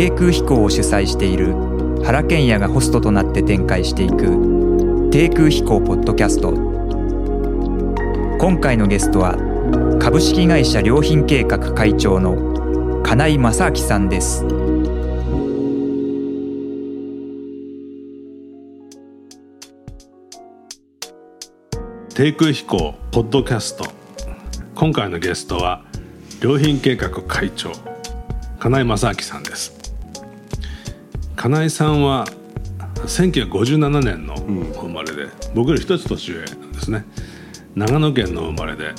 低空飛行を主催している原賢也がホストとなって展開していく低空飛行ポッドキャスト。今回のゲストは株式会社良品計画会長の金井正明さんです。低空飛行ポッドキャスト。今回のゲストは良品計画会長金井正明さんです。金井さんは1957年の生まれで、うん、僕より一つ年上ですね。長野県の生まれで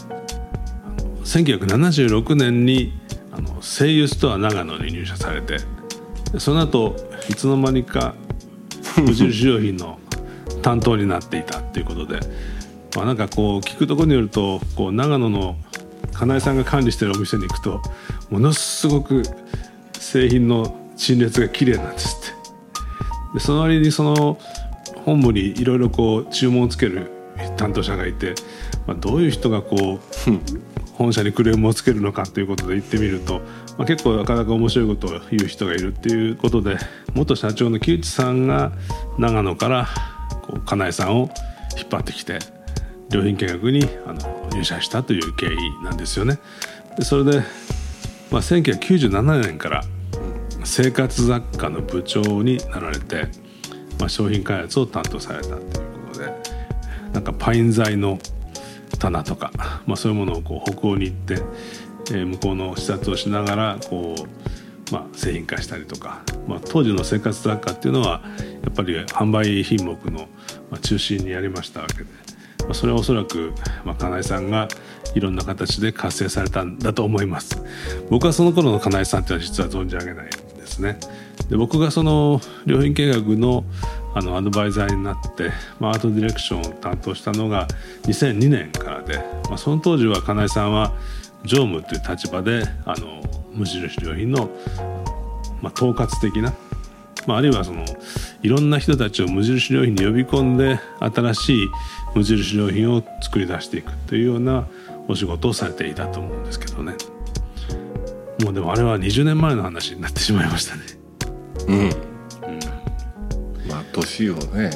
1976年にあの声優ストア長野に入社されてその後いつの間にか無印良品の担当になっていたっていうことでまあなんかこう聞くところによるとこう長野の金井さんが管理してるお店に行くとものすごく製品の陳列が綺麗なんですってでその割にその本部にいろいろこう注文をつける担当者がいて、まあ、どういう人がこう本社にクレームをつけるのかということで言ってみると、まあ、結構なかなか面白いことを言う人がいるっていうことで元社長の木内さんが長野からこう金井さんを引っ張ってきて良品計画にあの入社したという経緯なんですよね。でそれで、まあ、1997年から生活雑貨の部長になられて、まあ、商品開発を担当されたということでなんかパイン材の棚とか、まあ、そういうものをこう北欧に行って、えー、向こうの視察をしながらこう、まあ、製品化したりとか、まあ、当時の生活雑貨っていうのはやっぱり販売品目の中心にやりましたわけで、まあ、それはおそらく、まあ、金井さんがいろんな形で活性されたんだと思います。僕はその頃の金井さんっていうのは実は存じ上げない。ね。で僕がその良品計画のあのアドバイザーになって、まあ、アートディレクションを担当したのが2002年からで、まあ、その当時は金井さんは常務という立場であの無印良品の、まあ、統括的な、まあ、あるいはそのいろんな人たちを無印良品に呼び込んで新しい無印良品を作り出していくというようなお仕事をされていたと思うんですけどね。もうでもあれは20年前の話になってしまいましたね。うん。年をね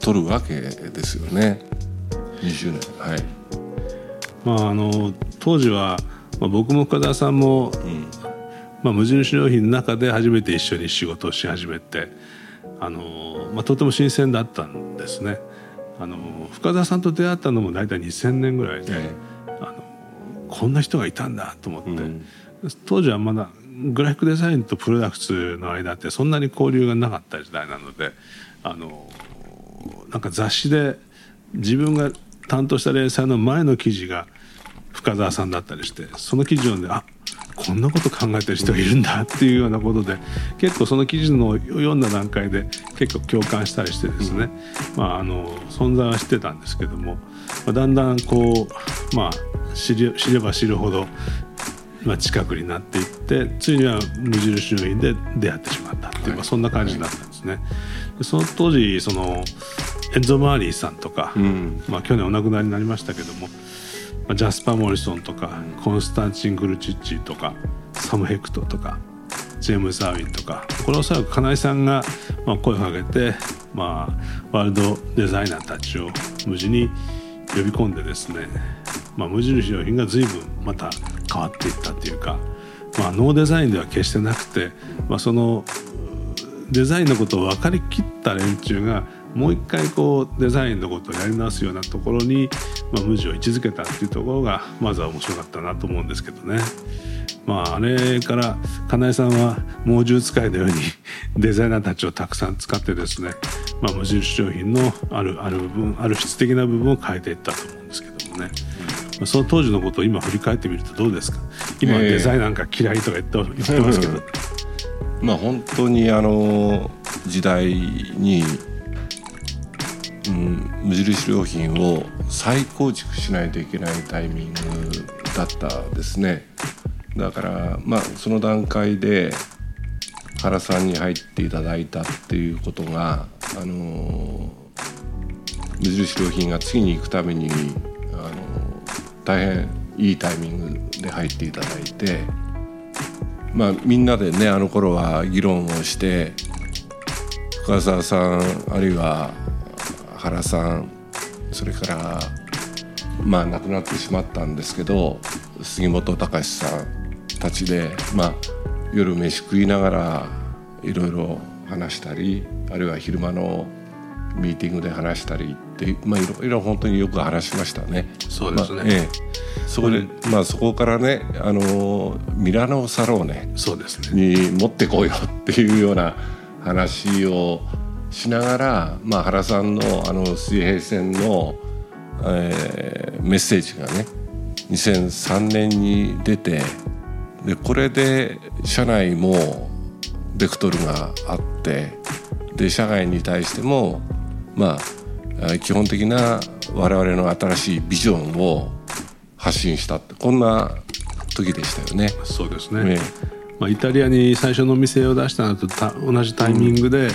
取るわけですよね。20年。はい。まああの当時は、まあ、僕も深田さんも、うん。まあ、無印良品の中で初めて一緒に仕事をし始めてあの、まあ、とても新鮮だったんですね。あの深田さんと出会ったのも大体2000年ぐらいで、ええ、あのこんな人がいたんだと思って、うん、当時はまだグラフィックデザインとプロダクツの間ってそんなに交流がなかった時代なのであのなんか雑誌で自分が担当した連載の前の記事が深澤さんだったりしてその記事を読んであこんなこと考えてる人がいるんだっていうようなことで結構その記事の読んだ段階で結構共感したりしてですね、まあ、あの存在は知ってたんですけども、まあ、だんだんこう、まあ、知れば知るほど、まあ、近くになっていってついには無印良品で出会ってしまったっていう、まあ、そんな感じになったんですね。その当時そのエンゾ・マーリさんとか、うん、まあ、去年お亡くなりになりましたけども、まあ、ジャスパー・モリソンとか、コンスタンチン・グルチッチとかサム・ヘクトとかジェームズ・アーウィンとかこれおそらく金井さんがまあ声をかけて、まあ、ワールドデザイナーたちを無事に呼び込んでですね、まあ、無印良品が随分また変わっていったっていうか、まあ、 no design では決してなくて、まあ、そのデザインのことを分かりきった連中がもう一回こうデザインのことをやり直すようなところに、まあ、無地を位置づけたっていうところがまずは面白かったなと思うんですけどね。まあ、あれから金井さんは猛獣使いのように デザイナーたちをたくさん使ってですね、まあ、無印商品のあるある部分ある質的な部分を変えていったと思うんですけどもね、まあ、その当時のことを今振り返ってみるとどうですか？今デザインなんか嫌いとか言って言ってますけど。まあ本当にあの時代に、うん、無印良品を再構築しないといけないタイミングだったですね。だからまあその段階で原さんに入っていただいたっていうことがあの無印良品が次に行くためにあの大変いいタイミングで入っていただいてまあみんなでねあの頃は議論をして深澤さんあるいは原さんそれからまあ亡くなってしまったんですけど杉本隆さんたちでまあ夜飯食いながらいろいろ話したりあるいは昼間のミーティングで話したりってまあいろいろ本当によく話しましたね。そうですね、まあええ、そこで、まあそこからねあのミラノサローネそうですね。に持ってこうよっていうような話をしながら、まあ、原さんのあの水平線の、えーメッセージがね2003年に出てでこれで社内もベクトルがあってで社外に対してもまあ基本的な我々の新しいビジョンを発信したってこんな時でしたよね。そうですね、ね。まあ、イタリアに最初の店を出したのとた同じタイミングで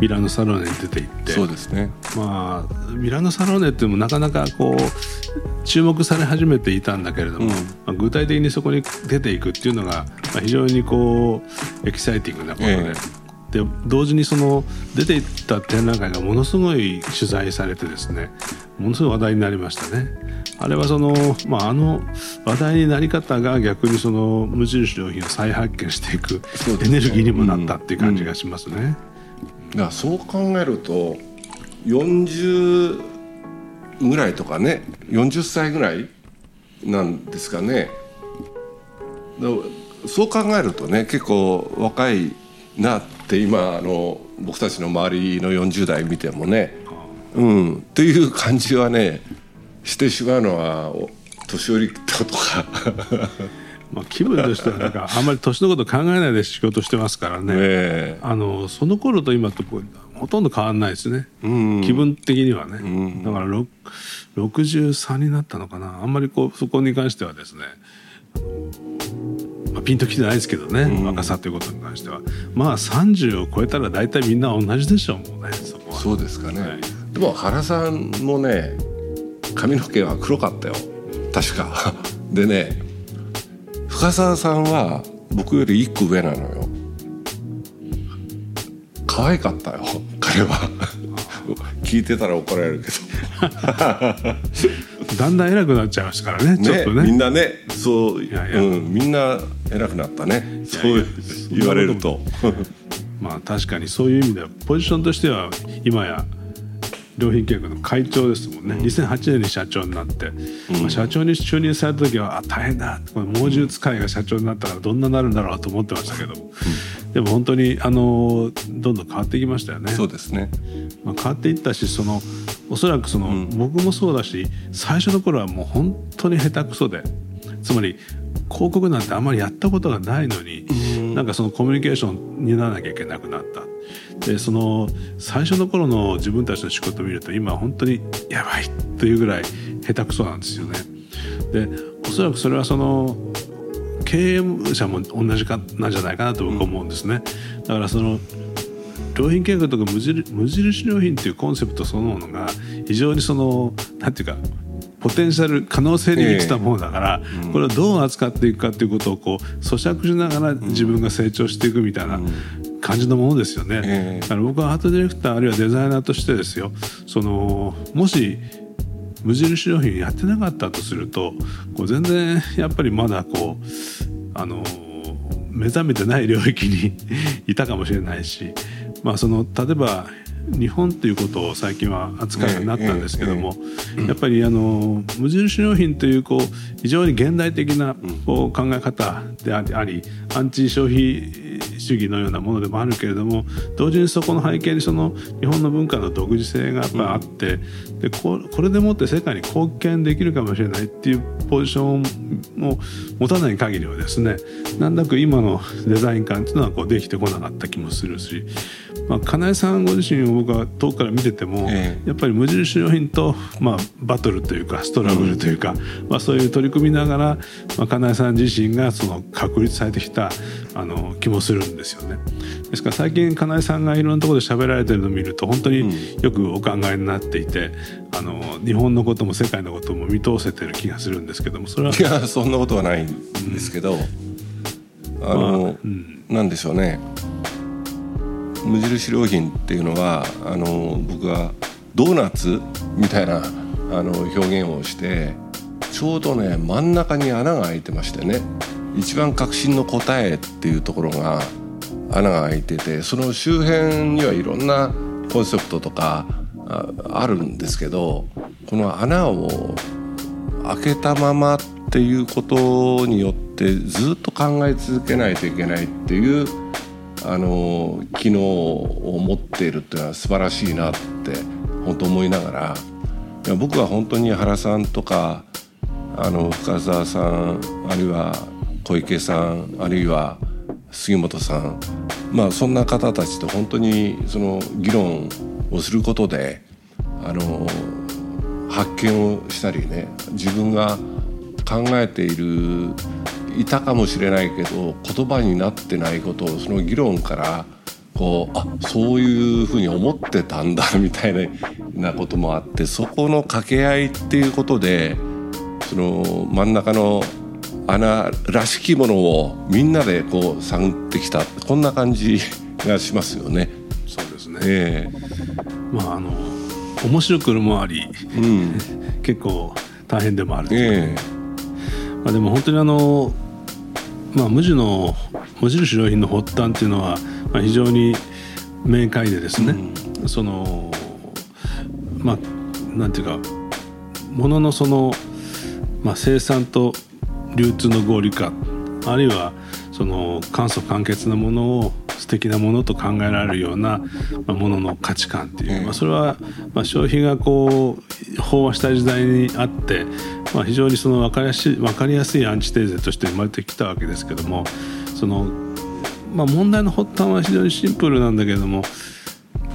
ミラノサローネに出て行って、そうですね。まあミラノサローネっていうのもなかなかこう注目され始めていたんだけれども、うん。まあ、具体的にそこに出ていくっていうのが、まあ、非常にこうエキサイティングなことで。えで同時にその出ていった展覧会がものすごい取材されてですねものすごい話題になりましたね。あれはその、まあ、あの話題になり方が逆にその無印良品を再発見していくエネルギーにもなったっていう感じがしますね。だからそう考えると40ぐらいとかね40歳ぐらいなんですかねそう考えるとね結構若いなって今あの僕たちの周りの40代見てもねうんっていう感じはねしてしまうのはお年寄りってことか。まあ、気分としてはなんかあんまり年のこと考えないで仕事してますからね。ねえ。あのその頃と今とほとんど変わんないですね、うん。気分的にはね、ん。だからろ63になったのかな。あんまりこうそこに関してはですね、まあ、ピンときてないですけどね、若さということに関しては。まあ30を超えたら大体みんな同じでしょうもうねそこは。そうですかね、はい。でも原さんもね髪の毛は黒かったよ。確か。でね深澤さんは僕より一個上なのよ。可愛かったよ彼は聞いてたら怒られるけ だんだん偉くなっちゃいましたからねどちょっとね。みんなねそうやいや。うん、みんな偉くなったね。そう言われると。まあ確かにそういう意味ではポジションとしては今や良品計画の会長ですもんね、2008年に社長になって、まあ、社長に就任された時はあ大変だ。この猛獣使いが社長になったらどんなになるんだろうと思ってましたけども、でも本当にあのどんどん変わっていきましたよね。そうですねまあ、変わっていったしそのおそらくその、僕もそうだし最初の頃はもう本当に下手くそでつまり広告なんてあんまりやったことがないのに、なんかそのコミュニケーションにならなきゃいけなくなった。でその最初の頃の自分たちの仕事を見ると今本当にやばいというぐらい下手くそなんですよね。でおそらくそれはその経営者も同じかなんじゃないかなと僕は思うんですね。だからその良品計画とか無印無印良品っていうコンセプトそのものが非常にそのなんていうかポテンシャル可能性に満ちたものだから、これをどう扱っていくかっていうことをこう咀嚼しながら自分が成長していくみたいな感じのものですよね。ええ。だから僕はアートディレクターあるいはデザイナーとしてですよ。そのもし無印良品やってなかったとするとこう全然やっぱりまだこうあの目覚めてない領域に いたかもしれないし、まあ、その例えば日本ということを最近は扱うようになったんですけども、やっぱりあの無印良品というこう非常に現代的なこう考え方でありありアンチ消費主義のようなものでもあるけれども同時にそこの背景にその日本の文化の独自性がやっぱりあって、でここれでもって世界に貢献できるかもしれないっていうポジションを持たない限りはですねなんだか今のデザイン感っていうのはこうできてこなかった気もするし、まあ、金井さんご自身を僕は遠くから見てても、ええ。やっぱり無印良品と、まあ、バトルというかストラグルというか、まあ、そういう取り組みながら、まあ、金井さん自身がその確立されてきたあの気もするんですよね。ですから最近金井さんがいろんなところで喋られてるのを見ると本当によくお考えになっていて、あの日本のことも世界のことも見通せてる気がするんですけどもそれは。いやそんなことはないんですけど、ああの、うん、なんでしょうね。無印良品っていうのはあの僕はドーナツみたいなあの表現をしてちょうどね真ん中に穴が開いてましてね一番革新の答えっていうところが穴が開いててその周辺にはいろんなコンセプトとかあるんですけどこの穴を開けたままっていうことによってずっと考え続けないといけないっていうあの機能を持っているっていうのは素晴らしいなって本当思いながら僕は本当に原さんとかあの深澤さんあるいは小池さんあるいは杉本さん。まあそんな方たちと本当にその議論をすることであの発見をしたりね自分が考えているいたかもしれないけど言葉になってないことをその議論からこうあそういうふうに思ってたんだみたいなこともあってそこの掛け合いっていうことでその真ん中の穴らしきものをみんなでこう探ってきた。こんな感じがしますよね。そうですね、えー、まああの面白くもあり、うん、結構大変でもある、えー、まあ、でも本当にあの、まあ、無地の無印良品の発端っていうのは、まあ、非常に明快でですね、うん、そのまあなんていうかもののその、まあ、生産と流通の合理化。あるいはその簡素簡潔なものを素敵なものと考えられるようなものの価値観っていう、まあ、それはまあ消費がこう飽和した時代にあって、まあ、非常にその分かりやすい分かりやすいアンチテーゼとして生まれてきたわけですけどもその、まあ、問題の発端は非常にシンプルなんだけれども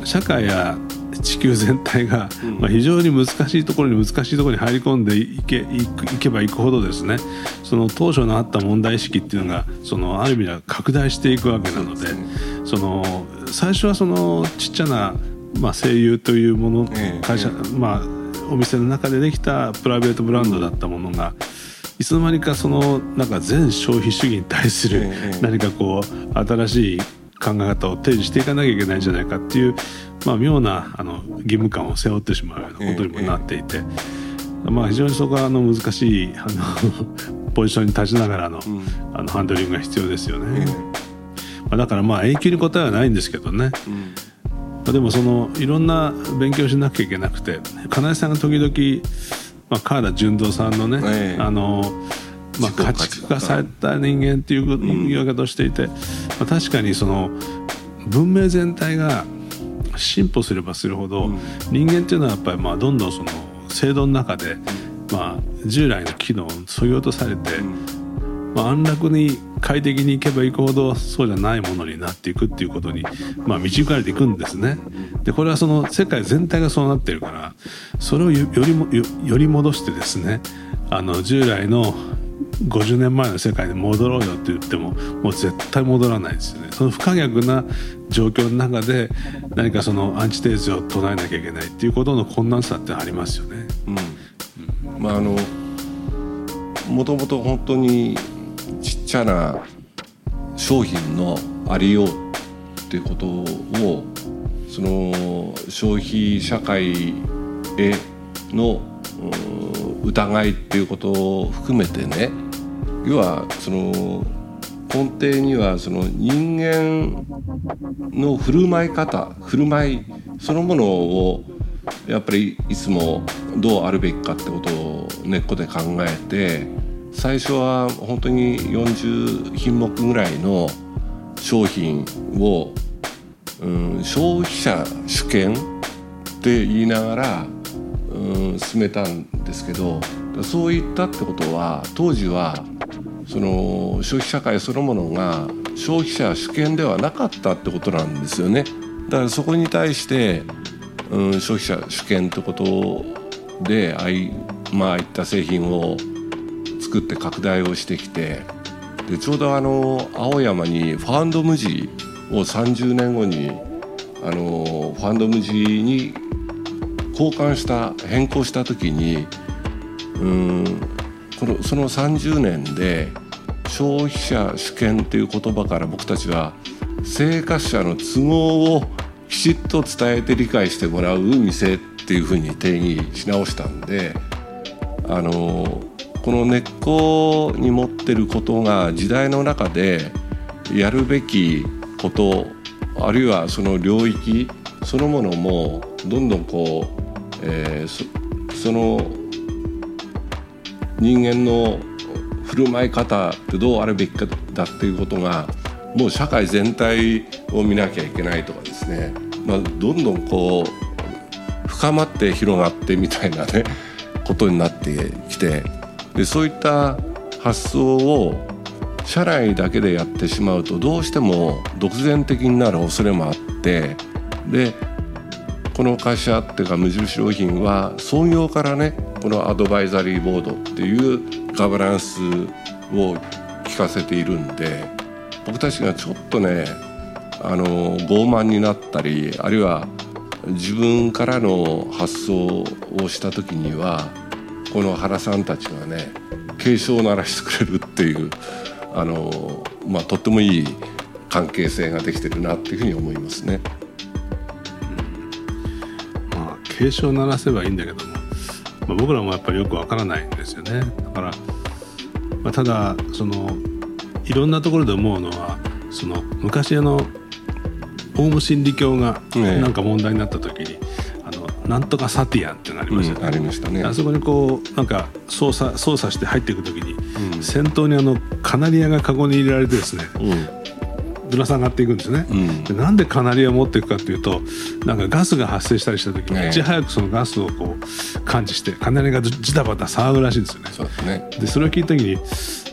社会や地球全体が、まあ、非常に難しいところに難しいところに入り込んでいけいけばいくほどですね。その当初のあった問題意識っていうのがそのある意味では拡大していくわけなのでその最初はそのちっちゃな、まあ、声優というもの、会社、まあ、お店の中でできたプライベートブランドだったものが。いつの間にかそのなんか全消費主義に対する何かこう新しい考え方を提示していかなきゃいけないんじゃないかっていうまあ、妙なあの義務感を背負ってしまうようなことにもなっていて、ええ、まあ、非常にそこはあの難しいあの ポジションに立ちながらの,、あのハンドリングが必要ですよね。まあ、だからまあ永久に答えはないんですけどね、うん、まあ、でもそのいろんな勉強しなきゃいけなくて金井さんが時々、まあ、川田純三さんのね、え、あのまあ、家畜化された人間っていう言い方をしていて、まあ、確かにその文明全体が進歩すればするほど、うん、人間っていうのはやっぱりまあどんどんその制度の中で、まあ、従来の機能をそぎ落とされて、まあ、安楽に快適にいけばいくほどそうじゃないものになっていくっていうことに、まあ、導かれていくんですね。でこれはその世界全体がそうなってるからそれをよりもより戻してですねあの従来の50年前の世界に戻ろうよって言ってももう絶対戻らないですよねその不可逆な状況の中で何かそのアンチテーゼを唱えなきゃいけないっていうことの困難さってありますよね。うん、まああのもともと本当にちっちゃな商品のありようっていうことをその消費社会への疑いっていうことを含めてね要はその根底にはその人間の振る舞い方振る舞いそのものをやっぱりいつもどうあるべきかってことを根っこで考えて最初は本当に40品目ぐらいの商品を、うん、消費者主権って言いながら、うん、進めたんですけどそういったってことは当時はその消費社会そのものが消費者主権ではなかったってことなんですよね。だからそこに対して、うん、消費者主権ってことであい,、まあ、いった製品を作って拡大をしてきてでちょうどあの青山にファンド無地を30年後にあのファンド無地に交換した変更した時にうんこのその30年で消費者主権という言葉から僕たちは生活者の都合をきちっと伝えて理解してもらう店っていうふうに定義し直したんであのこの根っこに持ってることが時代の中でやるべきことあるいはその領域そのものもどんどんこう、えー、そその人間の振る舞い方ってどうあるべきかだっていうことがもう社会全体を見なきゃいけないとかですね、まあ、どんどんこう深まって広がってみたいなね ことになってきてでそういった発想を社内だけでやってしまうとどうしても独善的になる恐れもあってでこの会社っていうか無印良品は創業からねこのアドバイザリーボードっていうガバナンスを聞かせているんで僕たちがちょっとねあの傲慢になったりあるいは自分からの発想をした時にはこの原さんたちがね警鐘を鳴らしてくれるっていうあの、まあ、とってもいい関係性ができてるなっていうふうに思いますね。まあ、警鐘を鳴らせばいいんだけど、まあ、僕らもやっぱりよくわからないんですよね。だから、まあ、ただそのいろんなところで思うのはその昔あのオウム真理教がなんか問題になった時に、あのなんとかサティアンってなりました。ね、うん、ありましたね。あそこにこうなんか操作操作して入っていく時に、うん、先頭にあのカナリアがカゴに入れられてですね、ぶら下がっていくんですね、うん、でなんでカナリアを持っていくかというとなんかガスが発生したりした時にいち早くそのガスをこう感知してカナリアがジタバタ騒ぐらしいんですよね。そうですね。でそれを聞いた時に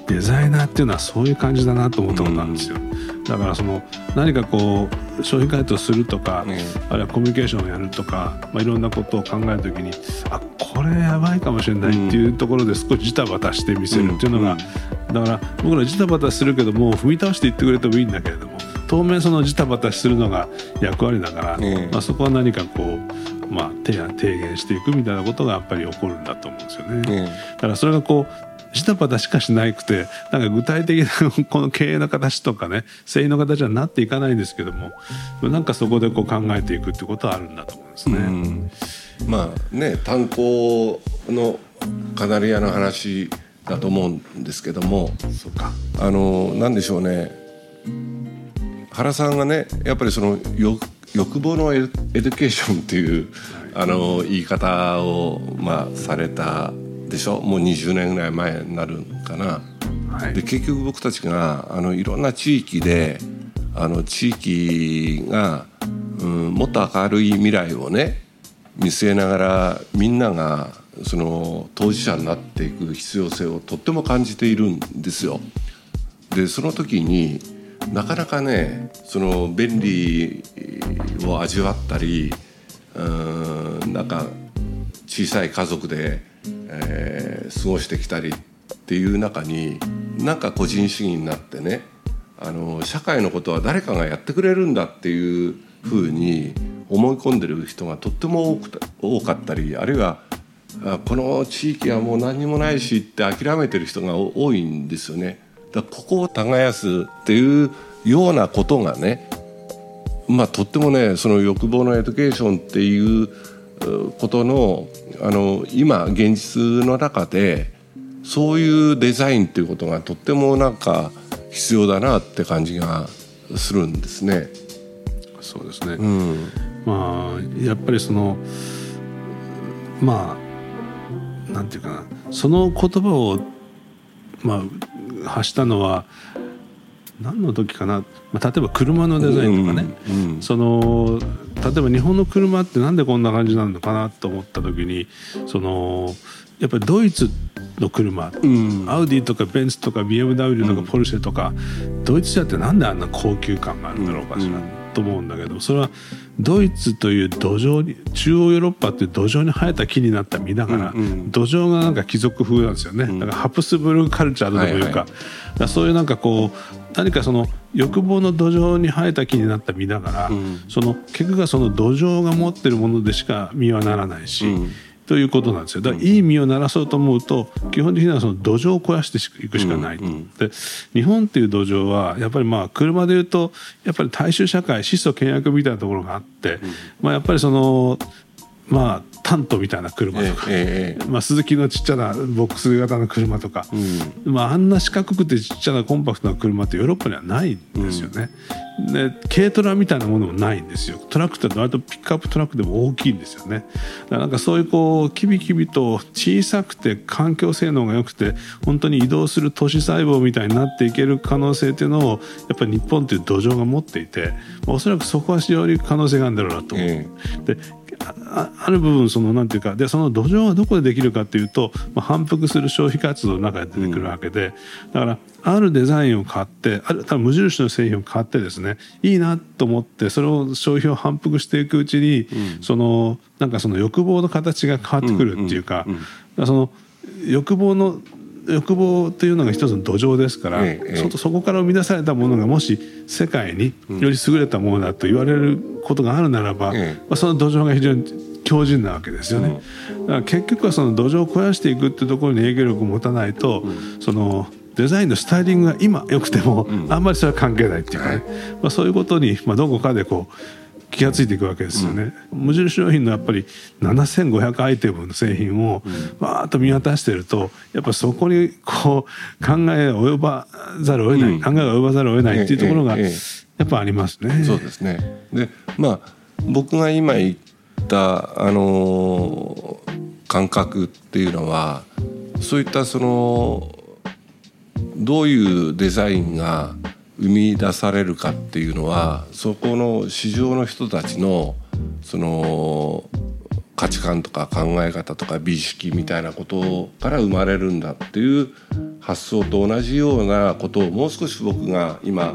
デザイナーっていうのはそういう感じだなと思ったことなんですよ。うん、だからその何かこう商品開発をするとか、うん、あるいはコミュニケーションをやるとか、まあ、いろんなことを考える時にあこれやばいかもしれないっていうところで少しジタバタして見せるっていうのが、だから僕らジタバタするけども踏み倒していってくれてもいいんだけれども当面そのジタバタするのが役割だから、まあ、そこは何かこう、まあ、提案提言していくみたいなことがやっぱり起こるんだと思うんですよね。だからそれがこうジタバタしかしなくてなんか具体的なこの経営の形とかね製品の形はなっていかないんですけどもなんかそこでこう考えていくってことはあるんだと思うんですね。うん、まあね炭鉱のカナリアの話だと思うんですけどもあのなんでしょうね。原さんがねやっぱりその欲欲望の education っていう、はい、あの言い方を、まあ、されたでしょ？もう20年ぐらい前になるかな。はい、で結局僕たちがあのいろんな地域であの地域が、うん、もっと明るい未来をね見据えながらみんながその当事者になっていく必要性をとっても感じているんですよ。でその時になかなかねその便利を味わったりうんなんか小さい家族でえー、過ごしてきたりっていう中になんか個人主義になってねあの社会のことは誰かがやってくれるんだっていうふうに思い込んでる人がとっても多く多かったりあるいはこの地域はもう何にもないしって諦めてる人が多いんですよね。だここを耕すっていうようなことがねまあとってもねその欲望の education っていうことのあの今現実の中でそういうデザインっていうことがとってもなんか必要だなって感じがするんですね。そうですね、うん、まあやっぱりそのまあなんていうかなその言葉を、まあ、発したのは何の時かな、まあ、例えば車のデザインとかね、うんうん、その例えば日本の車ってなんでこんな感じなのかなと思った時にそのやっぱりドイツの車、うん、アウディとかベンツとか BMW とかポルシェとか、ドイツ車ってなんであんな高級感があるんだろうかしら、と思うんだけどそれはドイツという土壌に中央ヨーロッパっていう土壌に生えた木になった実だから、うんうん、土壌がなんか貴族風なんですよね、だからハプスブルグカルチャーというかはいはい、そういうなんかこう何かその欲望の土壌に生えた木になった実だから、うん、その結局はその土壌が持ってるものでしか実はならないし、うん、ということなんですよ。だからいい実を鳴らそうと思うと基本的にはその土壌を肥やしていくしかないと、で日本っていう土壌はやっぱりまあ車でいうとやっぱり大衆社会質素倹約みたいなところがあって、まあ、やっぱりそのまあタントみたいな車とか、ええええまあ、鈴木のちっちゃなボックス型の車とか、まあ、あんな四角くてちっちゃなコンパクトな車ってヨーロッパにはないんですよね。で軽トラみたいなものもないんですよ。トラックって割とピックアップトラックでも大きいんですよね。だからなんかそういうこうキビキビと小さくて環境性能が良くて本当に移動する都市細胞みたいになっていける可能性っていうのをやっぱり日本という土壌が持っていて、まあおそらくそこは非常に可能性があるんだろうなと思う。え。でああある部分そのなんていうかでその土壌はどこでできるかっていうと、まあ、反復する消費活動の中で出てくるわけで、だからあるデザインを買ってある多分無印の製品を買ってですねいいなと思ってそれを消費を反復していくうちに、そのなんかその欲望の形が変わってくるっていうか,、その欲望の欲望というのが一つの土壌ですから、ええええ。そそこから生み出されたものがもし世界により優れたものだと言われることがあるならば、ええ。まあ、その土壌が非常に強靭なわけですよね。だから結局はその土壌を肥やしていくっていうところに影響力を持たないと、そのデザインのスタイリングが今良くても、あんまりそれは関係ないっていうかね、まあ、そういうことに、まあ、どこかでこう気がついていくわけですよね。無印良品のやっぱり7500アイテムの製品をわーっと見渡してるとやっぱそこにこう考えが及ばざるを得ない、うん考えが及ばざるを得ないっていうところがやっぱありますね。そうですね。で、まあ僕が今言ったあのー感覚っていうのはそういったそのどういうデザインが生み出されるかっていうのはそこの市場の人たちのその価値観とか考え方とか美意識みたいなことから生まれるんだっていう発想と同じようなことをもう少し僕が今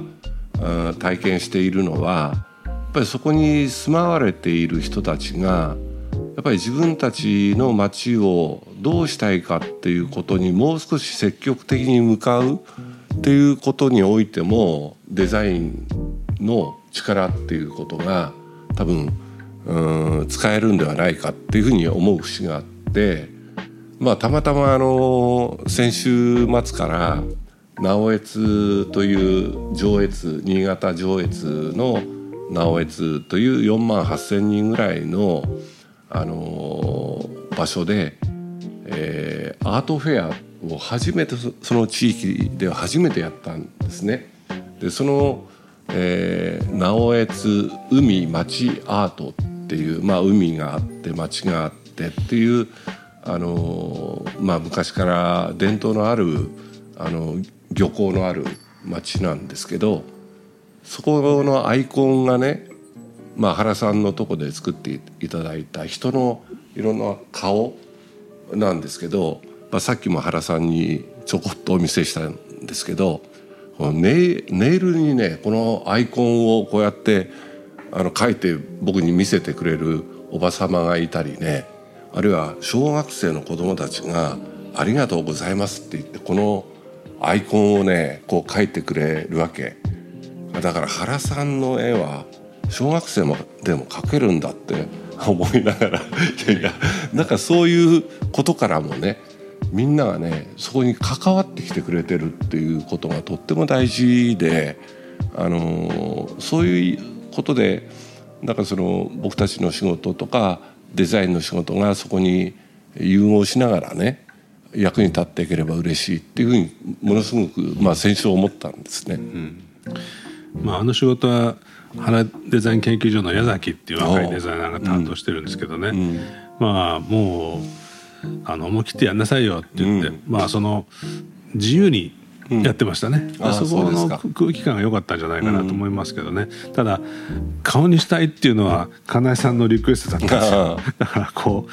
うん体験しているのはやっぱりそこに住まわれている人たちがやっぱり自分たちの街をどうしたいかっていうことにもう少し積極的に向かうっていうことにおいてもデザインの力っていうことが多分うん使えるんではないかっていうふうに思う節があってまあたまたまあの先週末から直江津という上越新潟上越の直江津という4万8,000人ぐらいの、あの場所で、えーアートフェアを初めてその地域では初めてやったんですね。でその、えー直江津海町アートっていう、まあ、海があって町があってっていう、あのまあ、昔から伝統のあるあの漁港のある町なんですけどそこのアイコンがね、まあ、原さんのとこで作っていただいた人のいろんな顔なんですけど、まあ、さっきも原さんにちょこっとお見せしたんですけどこのネイネイルにねこのアイコンをこうやってあの書いて僕に見せてくれるおば様がいたりねあるいは小学生の子供たちが「ありがとうございます」って言ってこのアイコンをねこう書いてくれるわけ。だから原さんの絵は小学生もでも描けるんだって思いながらいやいやなんかそういうことからもねみんながねそこに関わってきてくれてるっていうことがとっても大事で、あのーそういうことでなんかその僕たちの仕事とかデザインの仕事がそこに融合しながらね役に立っていければ嬉しいっていうふうにものすごく、まあ、先週思ったんですね。まあ、あの仕事は原デザイン研究所の矢崎っていう若いデザイナーが担当してるんですけどね、まあもうあの思い切ってやんなさいよって言って、まあその自由にやってましたね、ああそこの空気感が良かったんじゃないかなと思いますけどね、ただ顔にしたいっていうのは金井さんのリクエストだったんですよ。だからこ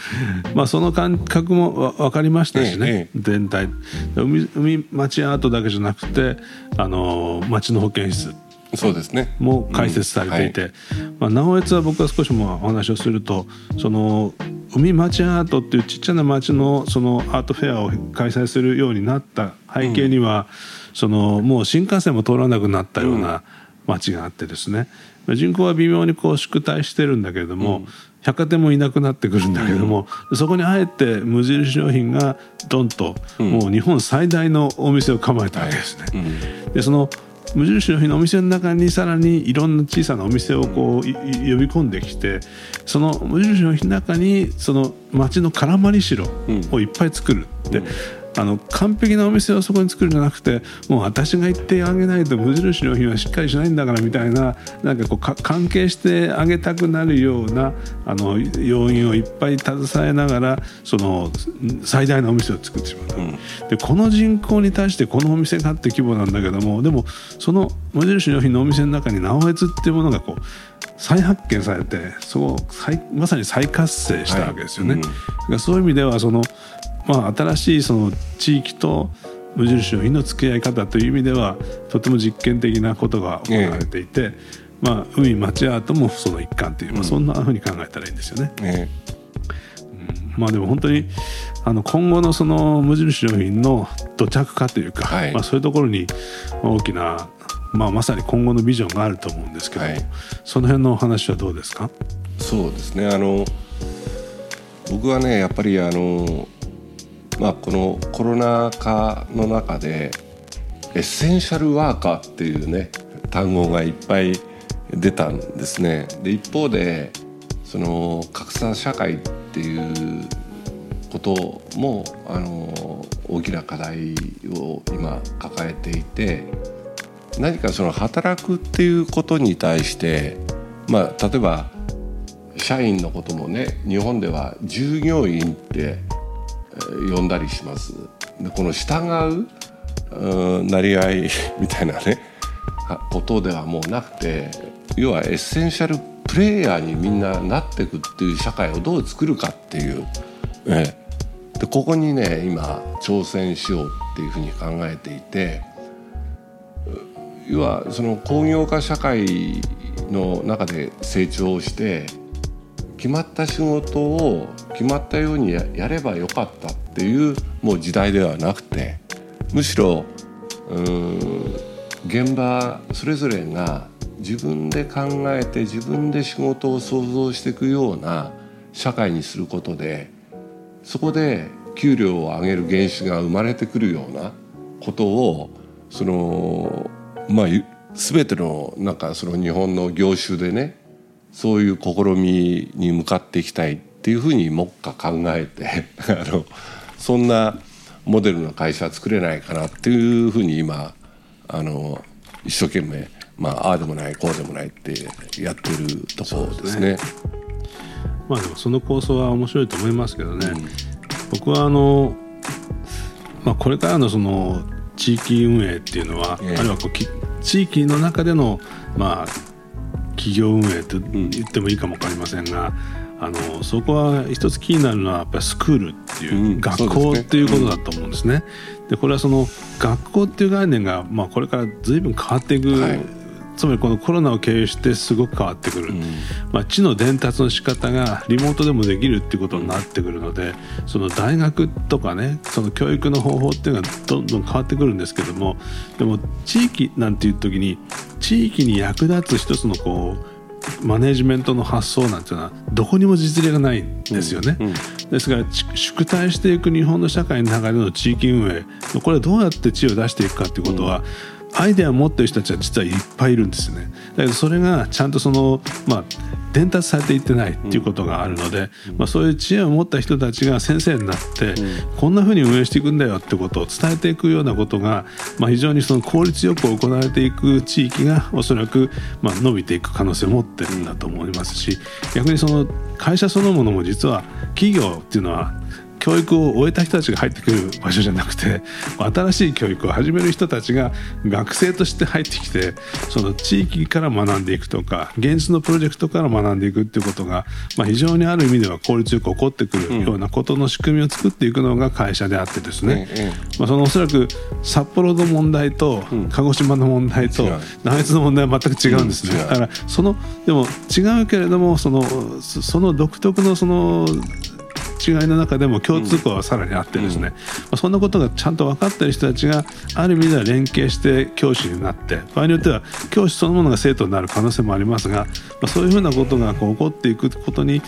う、まあ、その感覚もわ分かりましたしね、ええ全体。海海町アートだけじゃなくてあの町の保健室。そうですね。も開設されていて、まあ、直江津は僕は少しもお話をするとその海町アートっていうちっちゃな町のそのアートフェアを開催するようになった背景には、そのもう新幹線も通らなくなったような町があってですね。人口は微妙にこう縮退してるんだけれども、百貨店もいなくなってくるんだけれども、そこにあえて無印良品がドンと、もう日本最大のお店を構えたわけですね。でその無印良品のお店の中にさらにいろんな小さなお店をこう呼び込んできてその無印良品の中にその町の絡まり城をいっぱい作る。って、あの完璧なお店をそこに作るんじゃなくてもう私が言ってあげないと無印良品はしっかりしないんだからみたいななんかこう関係してあげたくなるようなあの要因をいっぱい携えながらその最大のお店を作ってしまう、うん、でこの人口に対してこのお店がって規模なんだけどもでもその無印良品のお店の中に直江津っていうものがこう再発見されてそうまさに再活性したわけですよね。はい。うん、そういう意味ではそのまあ、新しいその地域と無印良品の付き合い方という意味ではとても実験的なことが行われていて、えー、まあ、海町アートもその一環という、まあ、そんなふうに考えたらいいんですよね。えー、うん、まあ、でも本当にあの今後のその無印良品の土着化というか、はい、まあ、そういうところに大きな、まあ、まさに今後のビジョンがあると思うんですけど、はい、その辺のお話はどうですか？そうですね。あの僕はねやっぱりあのまあ、このコロナ禍の中でエッセンシャルワーカーっていうね単語がいっぱい出たんですね。で一方でその格差社会っていうこともあの大きな課題を今抱えていて何かその働くっていうことに対してまあ例えば社員のこともね日本では従業員って呼んだりします。でこの従うなり合い みたいなね。ことではもうなくて要はエッセンシャルプレイヤーにみんななっていくっていう社会をどう作るかっていう、え。でここにね今挑戦しようっていうふうに考えていて要はその工業化社会の中で成長して決まった仕事を決まったようにやればよかったっていうもう時代ではなくてむしろ現場それぞれが自分で考えて自分で仕事を想像していくような社会にすることでそこで給料を上げる原資が生まれてくるようなことをそのまあ全てのなんかその日本の業種でねそういう試みに向かっていきたい。っていうふうに目下考えて あのそんなモデルの会社作れないかなっていうふうに今あの一生懸命まあああでもないこうでもないってやってるところですね。すね。まあでもその構想は面白いと思いますけどね、うん、僕はあの、まあ、これからのその地域運営っていうのは、えあるいはこう地域の中でのまあ企業運営と言ってもいいかも分かりませんが、あのそこは一つ気になるのはやっぱりスクールっていう、うん、学校っていうことだと思うんですね。でこれはその学校っていう概念が、まあ、これから随分変わっていく、はい、つまりこのコロナを経由してすごく変わってくる、うん、まあ、知の伝達の仕方がリモートでもできるっていうことになってくるのでその大学とかねその教育の方法っていうのがどんどん変わってくるんですけどもでも地域なんていう時に地域に役立つ一つのこうマネジメントの発想なんていうのはどこにも実例がないんですよね、うんうん、ですから縮退していく日本の社会の中での地域運営これはどうやって知を出していくかっていうことは、アイデアを持ってる人たちは実はいっぱいいるんですよね。だけどそれがちゃんとそのまあ伝達されていってないっていうことがあるので、まあ、そういう知恵を持った人たちが先生になって、こんなふうに運営していくんだよってことを伝えていくようなことが、まあ、非常にその効率よく行われていく地域がおそらくまあ伸びていく可能性を持ってるんだと思いますし逆にその会社そのものも実は企業っていうのは教育を終えた人たちが入ってくる場所じゃなくて新しい教育を始める人たちが学生として入ってきてその地域から学んでいくとか現実のプロジェクトから学んでいくっていうことが、まあ、非常にある意味では効率よく起こってくるようなことの仕組みを作っていくのが会社であってですね、まあ、そのおそらく札幌の問題と鹿児島の問題と内越の問題は全く違うんですね。だからそのでも違うけれどもそのその独特のその違いの中でも共通項はさらにあってですね、まあ、そんなことがちゃんと分かってる人たちがある意味では連携して教師になって場合によっては教師そのものが生徒になる可能性もありますが、まあ、そういうふうなことがこう起こっていくことに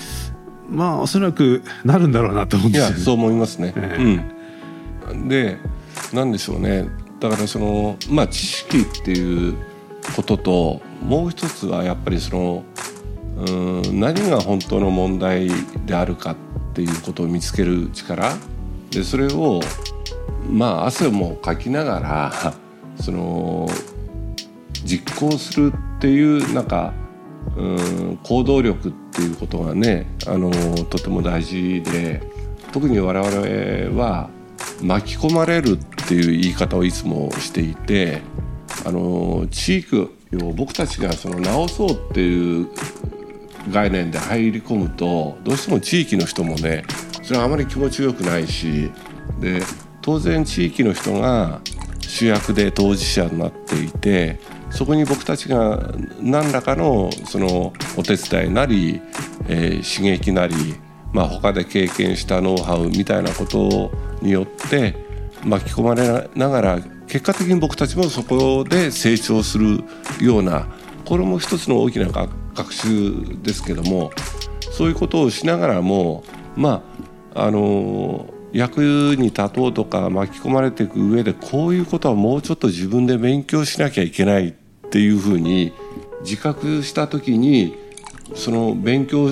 まあおそらくなるんだろうなと思うんですよ、ね、そう思いますね。えー、うん、でなんでしょうね。だからそのまあ知識っていうことともう一つはやっぱりそのうん何が本当の問題であるかっていうことを見つける力。でそれをまあ汗もかきながら その実行するっていうなんかうん行動力っていうことがねあのとても大事で特に我々は巻き込まれるっていう言い方をいつもしていてあの地域を僕たちがその直そうっていう概念で入り込むとどうしても地域の人もねそれはあまり気持ちよくないしで当然地域の人が主役で当事者になっていてそこに僕たちが何らかのそのお手伝いなり、えー、刺激なり、まあ、他で経験したノウハウみたいなことによって巻き込まれながら結果的に僕たちもそこで成長するようなこれも一つの大きな学学習ですけどもそういうことをしながらもまああの役に立とうとか巻き込まれていく上でこういうことはもうちょっと自分で勉強しなきゃいけないっていうふうに自覚した時にその勉強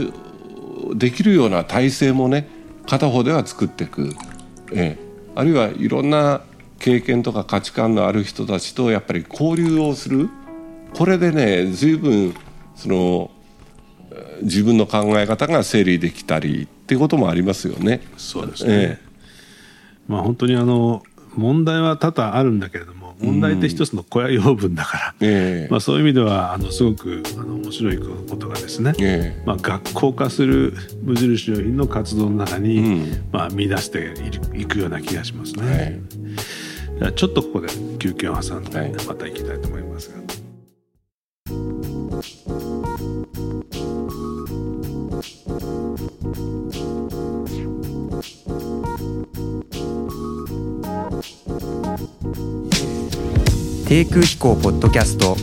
できるような体制もね片方では作っていく、ええ、あるいはいろんな経験とか価値観のある人たちとやっぱり交流をする。これでね随分その自分の考え方が整理できたりっていうこともありますよね。そうですね、ええ、まあ本当にあの問題は多々あるんだけれども問題って一つの小屋養分だから、えまあ、そういう意味ではあのすごくあの面白いことがですね、えまあ、学校化する無印良品の活動の中に、うん、まあ、見出していくような気がしますね。はい、ちょっとここで休憩を挟んでまた行きたいと思いますが。低空飛行ポッドキャスト。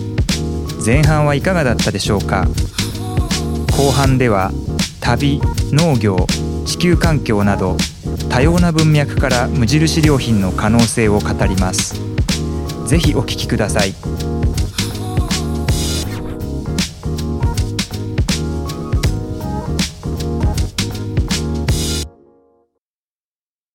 前半はいかがだったでしょうか？後半では旅農業地球環境など多様な文脈から無印良品の可能性を語ります。是非お聴きください。